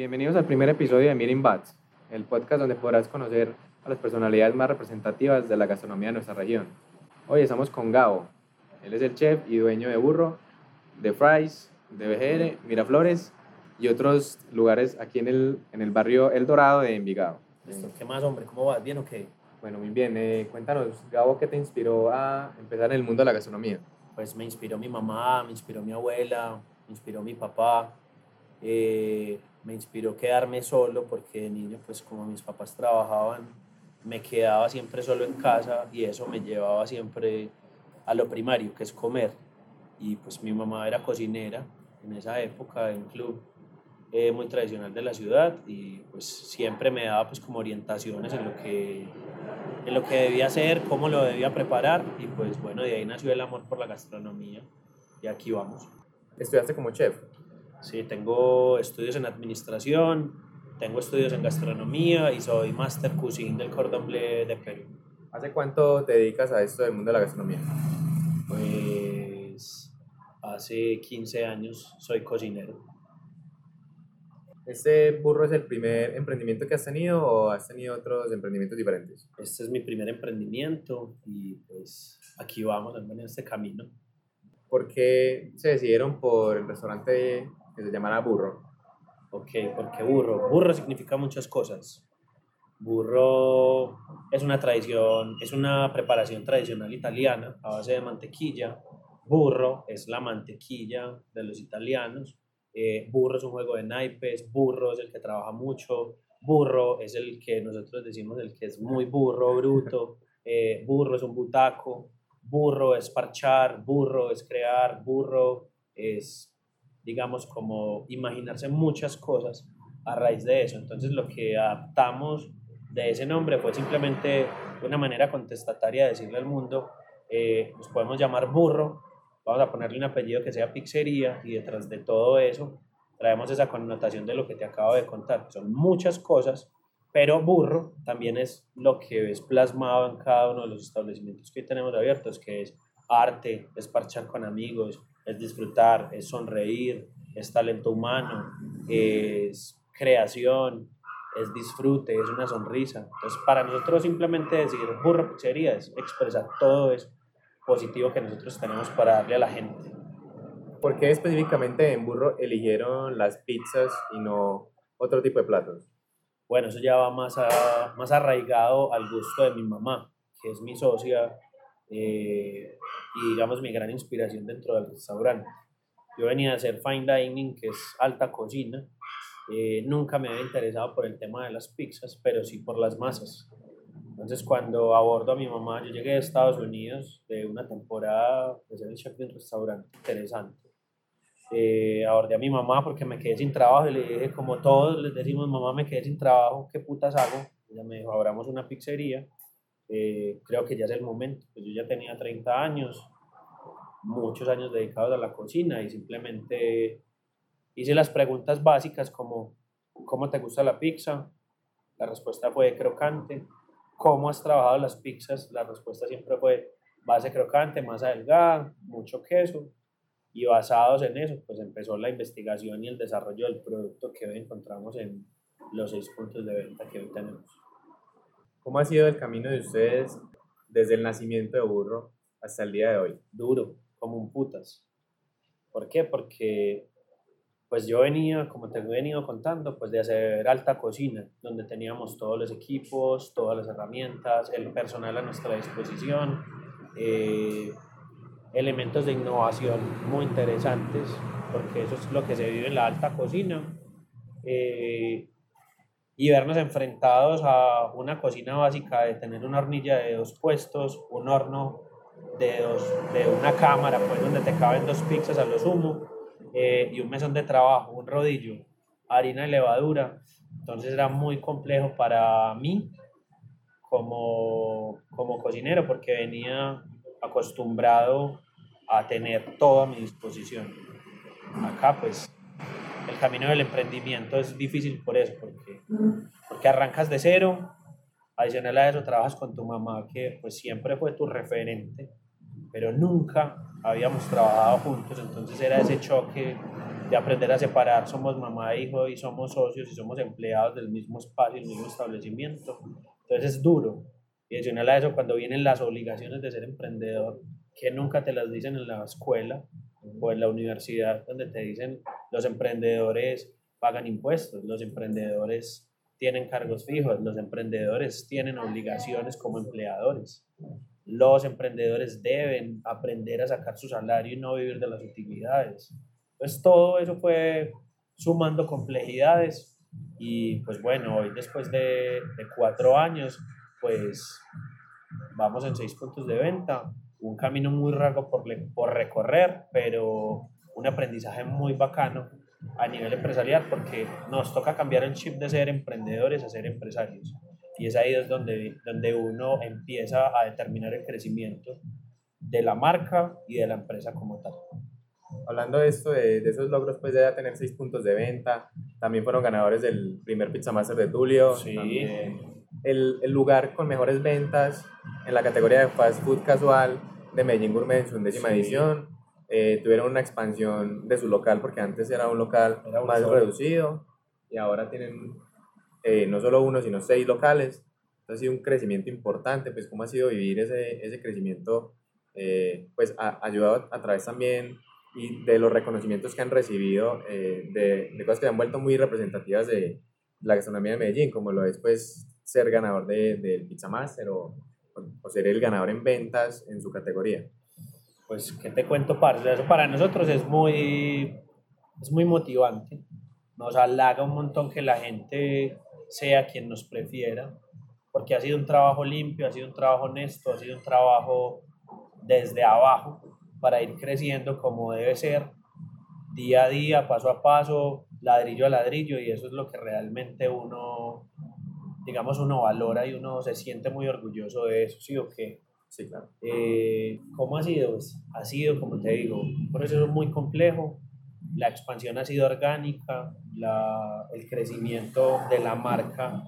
Bienvenidos al primer episodio de Meeting Bats, el podcast donde podrás conocer a las personalidades más representativas de la gastronomía de nuestra región. Hoy estamos con Gabo. Él es el chef y dueño de Burro, de Fries, de BGR, Miraflores y otros lugares aquí en el, en el barrio El Dorado de Envigado. ¿Qué más, hombre? ¿Cómo vas? ¿Bien o qué? Bueno, muy bien. Eh, cuéntanos, Gabo, ¿qué te inspiró a empezar en el mundo de la gastronomía? Pues me inspiró mi mamá, me inspiró mi abuela, me inspiró mi papá. Eh, me inspiró quedarme solo porque de niño, pues como mis papás trabajaban, me quedaba siempre solo en casa y eso me llevaba siempre a lo primario, que es comer. Y pues mi mamá era cocinera en esa época en un club eh, muy tradicional de la ciudad y pues siempre me daba pues como orientaciones en lo que en lo que debía hacer, cómo lo debía preparar y pues bueno, de ahí nació el amor por la gastronomía y aquí vamos. ¿Estudiaste como chef? Sí, tengo estudios en administración, tengo estudios en gastronomía y soy Master Cuisine del Cordon Bleu de Perú. ¿Hace cuánto te dedicas a esto del mundo de la gastronomía? Pues hace 15 años soy cocinero. ¿Este burro es el primer emprendimiento que has tenido o has tenido otros emprendimientos diferentes? Este es mi primer emprendimiento y pues aquí vamos en este camino. ¿Por qué se decidieron por el restaurante que se llamara Burro? Ok, porque burro. Burro significa muchas cosas. Burro es una tradición, es una preparación tradicional italiana a base de mantequilla. Burro es la mantequilla de los italianos eh, burro es un juego de naipes, burro es el que trabaja mucho, burro es el que nosotros decimos el que es muy burro, bruto, eh, burro es un butaco, burro es parchar, burro es crear, burro es, digamos, como imaginarse muchas cosas a raíz de eso. Entonces lo que adaptamos de ese nombre fue simplemente una manera contestataria de decirle al mundo, eh, nos podemos llamar burro vamos a ponerle un apellido que sea pizzería y detrás de todo eso traemos esa connotación de lo que te acabo de contar. Son muchas cosas, pero burro también es lo que ves plasmado en cada uno de los establecimientos que tenemos abiertos, que es arte, es parchar con amigos, es disfrutar, es sonreír, es talento humano, es creación, es disfrute, es una sonrisa. Entonces, para nosotros simplemente decir burro pizzería es expresar todo eso positivo que nosotros tenemos para darle a la gente. ¿Por qué específicamente en Burro eligieron las pizzas y no otro tipo de platos? Bueno, eso ya va más, más arraigado al gusto de mi mamá, que es mi socia eh, y digamos mi gran inspiración dentro del restaurante. Yo venía a hacer fine dining, que es alta cocina. Eh, nunca me había interesado por el tema de las pizzas, pero sí por las masas. Entonces, cuando abordo a mi mamá, yo llegué a Estados Unidos de una temporada de ser el chef de un restaurante interesante. Eh, abordé a mi mamá porque me quedé sin trabajo y le dije, como todos les decimos, mamá, me quedé sin trabajo, ¿qué putas hago? Ella me dijo, abramos una pizzería. Eh, creo que ya es el momento. Pues yo ya tenía 30 años, muchos años dedicados a la cocina y simplemente hice las preguntas básicas como, ¿cómo te gusta la pizza? La respuesta fue crocante ¿Cómo has trabajado las pizzas? La respuesta siempre fue base crocante, masa delgada, mucho queso. Y basados en eso, pues empezó la investigación y el desarrollo del producto que hoy encontramos en los seis puntos de venta que hoy tenemos. ¿Cómo ha sido el camino de ustedes desde el nacimiento de Burro hasta el día de hoy? Duro, como un putas. ¿Por qué? Porque pues yo venía, como te he venido contando, pues de hacer alta cocina, donde teníamos todos los equipos, todas las herramientas, el personal a nuestra disposición, eh, elementos de innovación muy interesantes, porque eso es lo que se vive en la alta cocina. Eh, y vernos enfrentados a una cocina básica de tener una hornilla de dos puestos, un horno de, dos, de una cámara, pues donde te caben dos pizzas a lo sumo, eh, y un mesón de trabajo, un rodillo, harina y levadura. Entonces era muy complejo para mí como, como cocinero porque venía acostumbrado a tener todo a mi disposición. Acá pues el camino del emprendimiento es difícil por eso, porque, porque arrancas de cero, adicional a eso trabajas con tu mamá que pues siempre fue tu referente, pero nunca habíamos trabajado juntos, entonces era ese choque de aprender a separar, somos mamá e hijo y somos socios y somos empleados del mismo espacio, del mismo establecimiento. Entonces es duro. Y adicional a eso, cuando vienen las obligaciones de ser emprendedor, que nunca te las dicen en la escuela o en la universidad, donde te dicen los emprendedores pagan impuestos, los emprendedores tienen cargos fijos, los emprendedores tienen obligaciones como empleadores. Los emprendedores deben aprender a sacar su salario y no vivir de las utilidades. Pues todo eso fue sumando complejidades y pues bueno, hoy después de, de cuatro años, pues vamos en seis puntos de venta, un camino muy largo por, por recorrer, pero un aprendizaje muy bacano a nivel empresarial porque nos toca cambiar el chip de ser emprendedores a ser empresarios. Y es ahí es donde, donde uno empieza a determinar el crecimiento de la marca y de la empresa como tal hablando de esto, de, de, esos logros, pues ya tener seis puntos de venta, también fueron ganadores del primer Pizza Master de Tulio. Sí. El, el, lugar con mejores ventas en la categoría de fast food casual de Medellín Gourmet en su undécima sí. edición. Eh, tuvieron una expansión de su local porque antes era un local Era un más solo. reducido y ahora tienen eh, no solo uno, sino seis locales. Entonces ha sido un crecimiento importante, pues cómo ha sido vivir ese, ese crecimiento, eh, pues ha ayudado a través también y de los reconocimientos que han recibido eh, de, de, cosas que se han vuelto muy representativas de la gastronomía de Medellín, como lo es pues ser ganador del de, Pizza Master o, o, ser el ganador en ventas en su categoría. Pues, ¿qué te cuento, parce? Eso para nosotros es muy, es muy motivante. Nos halaga un montón que la gente sea quien nos prefiera, porque ha sido un trabajo limpio, ha sido un trabajo honesto, ha sido un trabajo desde abajo para ir creciendo como debe ser, día a día, paso a paso, ladrillo a ladrillo, y eso es lo que realmente uno, digamos, uno valora y uno se siente muy orgulloso de eso, ¿sí o qué? Sí, claro. Eh, ¿Cómo ha sido? Pues, ha sido, como te digo, un proceso muy complejo, la expansión ha sido orgánica, la, el crecimiento de la marca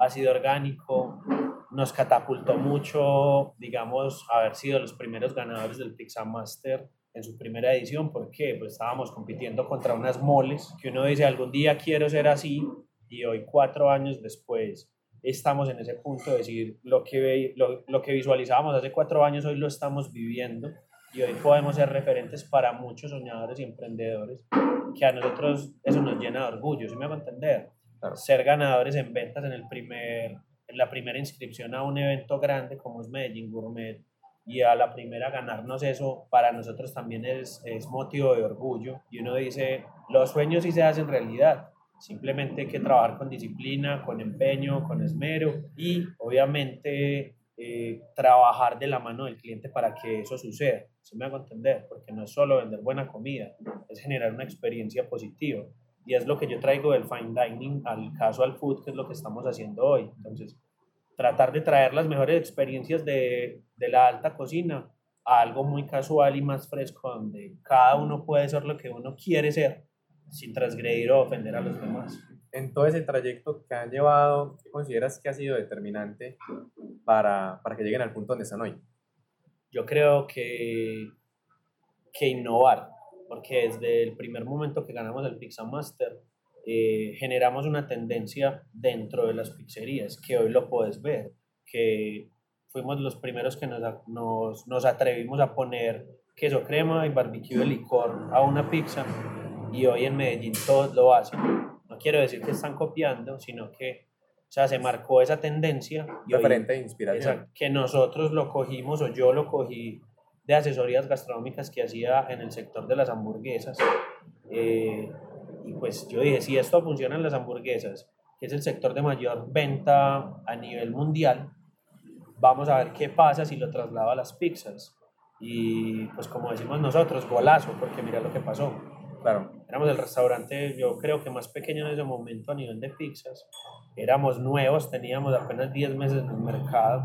ha sido orgánico, nos catapultó mucho, digamos, haber sido los primeros ganadores del Pizza Master en su primera edición, porque pues estábamos compitiendo contra unas moles que uno dice algún día quiero ser así y hoy cuatro años después estamos en ese punto de decir lo que, lo, lo que visualizábamos hace cuatro años hoy lo estamos viviendo y hoy podemos ser referentes para muchos soñadores y emprendedores que a nosotros eso nos llena de orgullo, ¿sí me va a entender? Claro. Ser ganadores en ventas en el primer en la primera inscripción a un evento grande como es Medellín Gourmet y a la primera ganarnos eso para nosotros también es, es motivo de orgullo y uno dice los sueños sí se hacen realidad simplemente hay que trabajar con disciplina con empeño con esmero y obviamente eh, trabajar de la mano del cliente para que eso suceda. Se me hago entender porque no es solo vender buena comida es generar una experiencia positiva. Y es lo que yo traigo del fine dining al casual food, que es lo que estamos haciendo hoy. Entonces, tratar de traer las mejores experiencias de, de la alta cocina a algo muy casual y más fresco, donde cada uno puede ser lo que uno quiere ser, sin transgredir o ofender a los demás. En todo ese trayecto que han llevado, ¿qué consideras que ha sido determinante para, para que lleguen al punto donde están hoy? Yo creo que, que innovar, porque desde el primer momento que ganamos el Pizza Master, eh, generamos una tendencia dentro de las pizzerías, que hoy lo puedes ver, que fuimos los primeros que nos, nos, nos atrevimos a poner queso crema y barbecue de licor a una pizza, y hoy en Medellín todos lo hacen. No quiero decir que están copiando, sino que o sea, se marcó esa tendencia. Y Referente de inspiración. Esa, que nosotros lo cogimos o yo lo cogí de asesorías gastronómicas que hacía en el sector de las hamburguesas. Eh, y pues yo dije, si esto funciona en las hamburguesas, que es el sector de mayor venta a nivel mundial, vamos a ver qué pasa si lo traslado a las pizzas. Y pues como decimos nosotros, golazo, porque mira lo que pasó. Claro. Éramos el restaurante, yo creo que más pequeño en ese momento a nivel de pizzas. Éramos nuevos, teníamos apenas 10 meses en el mercado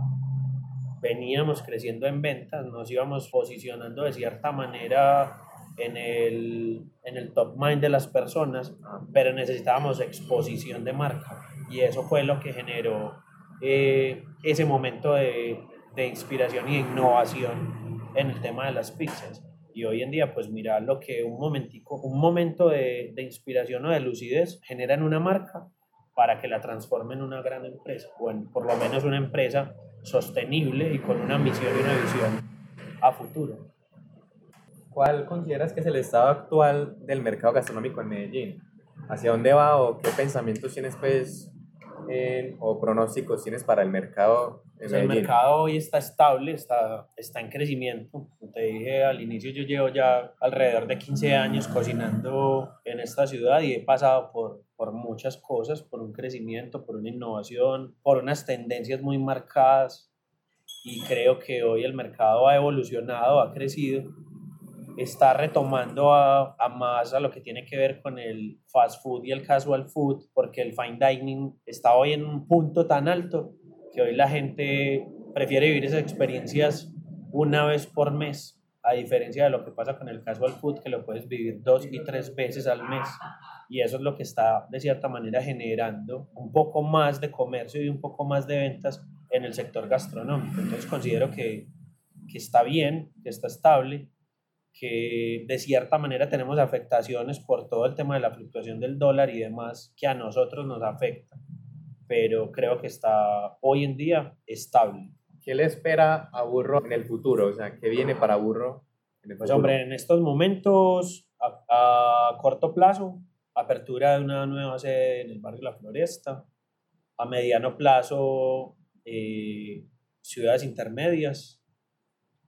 veníamos creciendo en ventas, nos íbamos posicionando de cierta manera en el, en el top mind de las personas, pero necesitábamos exposición de marca y eso fue lo que generó eh, ese momento de, de inspiración y innovación en el tema de las pizzas. Y hoy en día, pues mira lo que un momentico, un momento de, de inspiración o de lucidez genera en una marca para que la transforme en una gran empresa, o en, por lo menos una empresa sostenible y con una misión y una visión a futuro. ¿Cuál consideras que es el estado actual del mercado gastronómico en Medellín? ¿Hacia dónde va o qué pensamientos tienes pues o pronósticos tienes para el mercado en? El mercado hoy está estable, está, está en crecimiento. Como te dije al inicio, yo llevo ya alrededor de 15 años cocinando en esta ciudad y he pasado por, por muchas cosas, por un crecimiento, por una innovación, por unas tendencias muy marcadas y creo que hoy el mercado ha evolucionado, ha crecido, está retomando a, a, más a lo que tiene que ver con el fast food y el casual food, porque el fine dining está hoy en un punto tan alto que hoy la gente prefiere vivir esas experiencias una vez por mes, a diferencia de lo que pasa con el casual food, que lo puedes vivir dos y tres veces al mes. Y eso es lo que está, de cierta manera, generando un poco más de comercio y un poco más de ventas en el sector gastronómico. Entonces considero que, que está bien, que está estable, que de cierta manera tenemos afectaciones por todo el tema de la fluctuación del dólar y demás que a nosotros nos afecta, pero creo que está hoy en día estable. ¿Qué le espera a Burro en el futuro? O sea, ¿qué viene para Burro en el Pues hombre, en estos momentos, a, a corto plazo, apertura de una nueva sede en el barrio La Floresta, a mediano plazo eh, ciudades intermedias,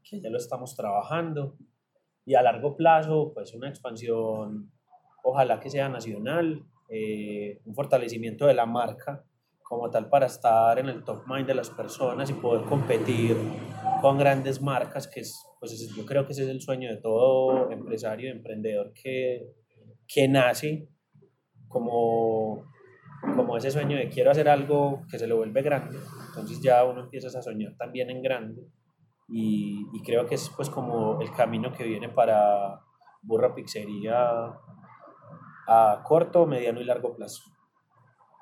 que ya lo estamos trabajando, y a largo plazo, pues una expansión, ojalá que sea nacional, eh, un fortalecimiento de la marca como tal para estar en el top mind de las personas y poder competir con grandes marcas, que es, pues yo creo que ese es el sueño de todo empresario, emprendedor que, que nace como como ese sueño de quiero hacer algo que se lo vuelve grande, entonces ya uno empieza a soñar también en grande y, y creo que es pues como el camino que viene para Burra Pizzería a corto, mediano y largo plazo.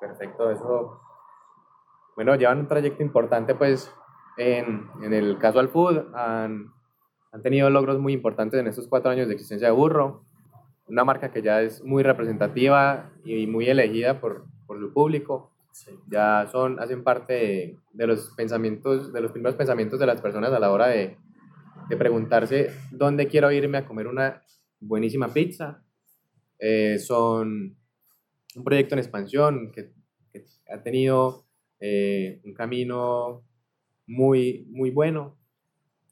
Perfecto, eso. Bueno, llevan un trayecto importante pues en, en el casual food, han, han tenido logros muy importantes en estos cuatro años de existencia de Burro, una marca que ya es muy representativa y muy elegida por, por su público. Ya son, hacen parte de, los pensamientos, de los primeros pensamientos de las personas a la hora de, de preguntarse dónde quiero irme a comer una buenísima pizza. Eh, son un proyecto en expansión que, ha tenido eh, un camino muy, muy bueno.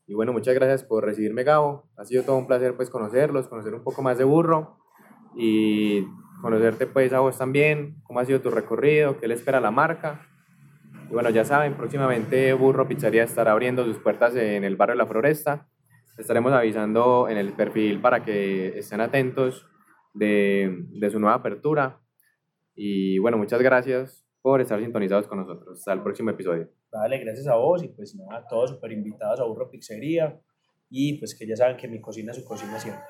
Y bueno, muchas gracias por recibirme, Gabo. Ha sido todo un placer pues conocerlos, conocer un poco más de Burro y conocerte pues a vos también, cómo ha sido tu recorrido, qué le espera la marca. Y bueno, ya saben, próximamente Burro Pizzería estará abriendo sus puertas en el barrio de La Floresta. Estaremos avisando en el perfil para que estén atentos de, de su nueva apertura. Y bueno, muchas gracias por estar sintonizados con nosotros. Hasta el próximo episodio. Vale, gracias a vos y pues nada, todos súper invitados a Burro Pizzería y pues que ya saben que mi cocina es su cocina siempre.